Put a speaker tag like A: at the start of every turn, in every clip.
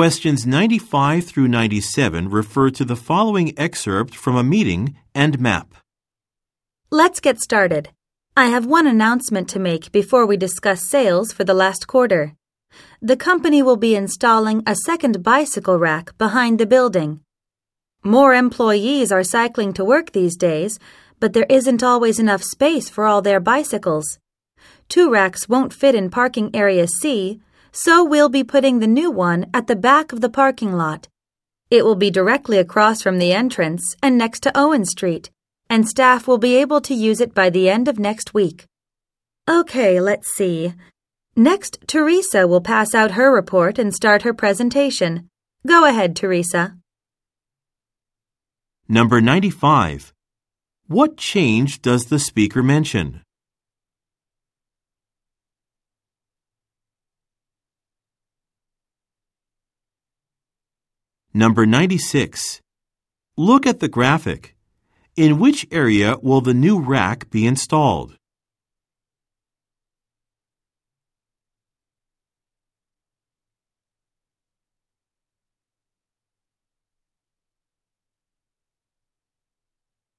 A: Questions 95 through 97 refer to the following excerpt from a meeting and map.
B: Let's get started. I have one announcement to make before we discuss sales for the last quarter. The company will be installing a second bicycle rack behind the building. More employees are cycling to work these days, but there isn't always enough space for all their bicycles. Two racks won't fit in parking area C, so we'll be putting the new one at the back of the parking lot. It will be directly across from the entrance and next to Owen Street, and staff will be able to use it by the end of next week. Okay, let's see. Next, Teresa will pass out her report and start her presentation. Go ahead, Teresa.
A: Number 95. What change does the speaker mention? Number 96. Look at the graphic. In which area will the new rack be installed?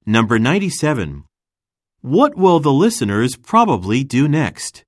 A: Number 97. What will the listeners probably do next?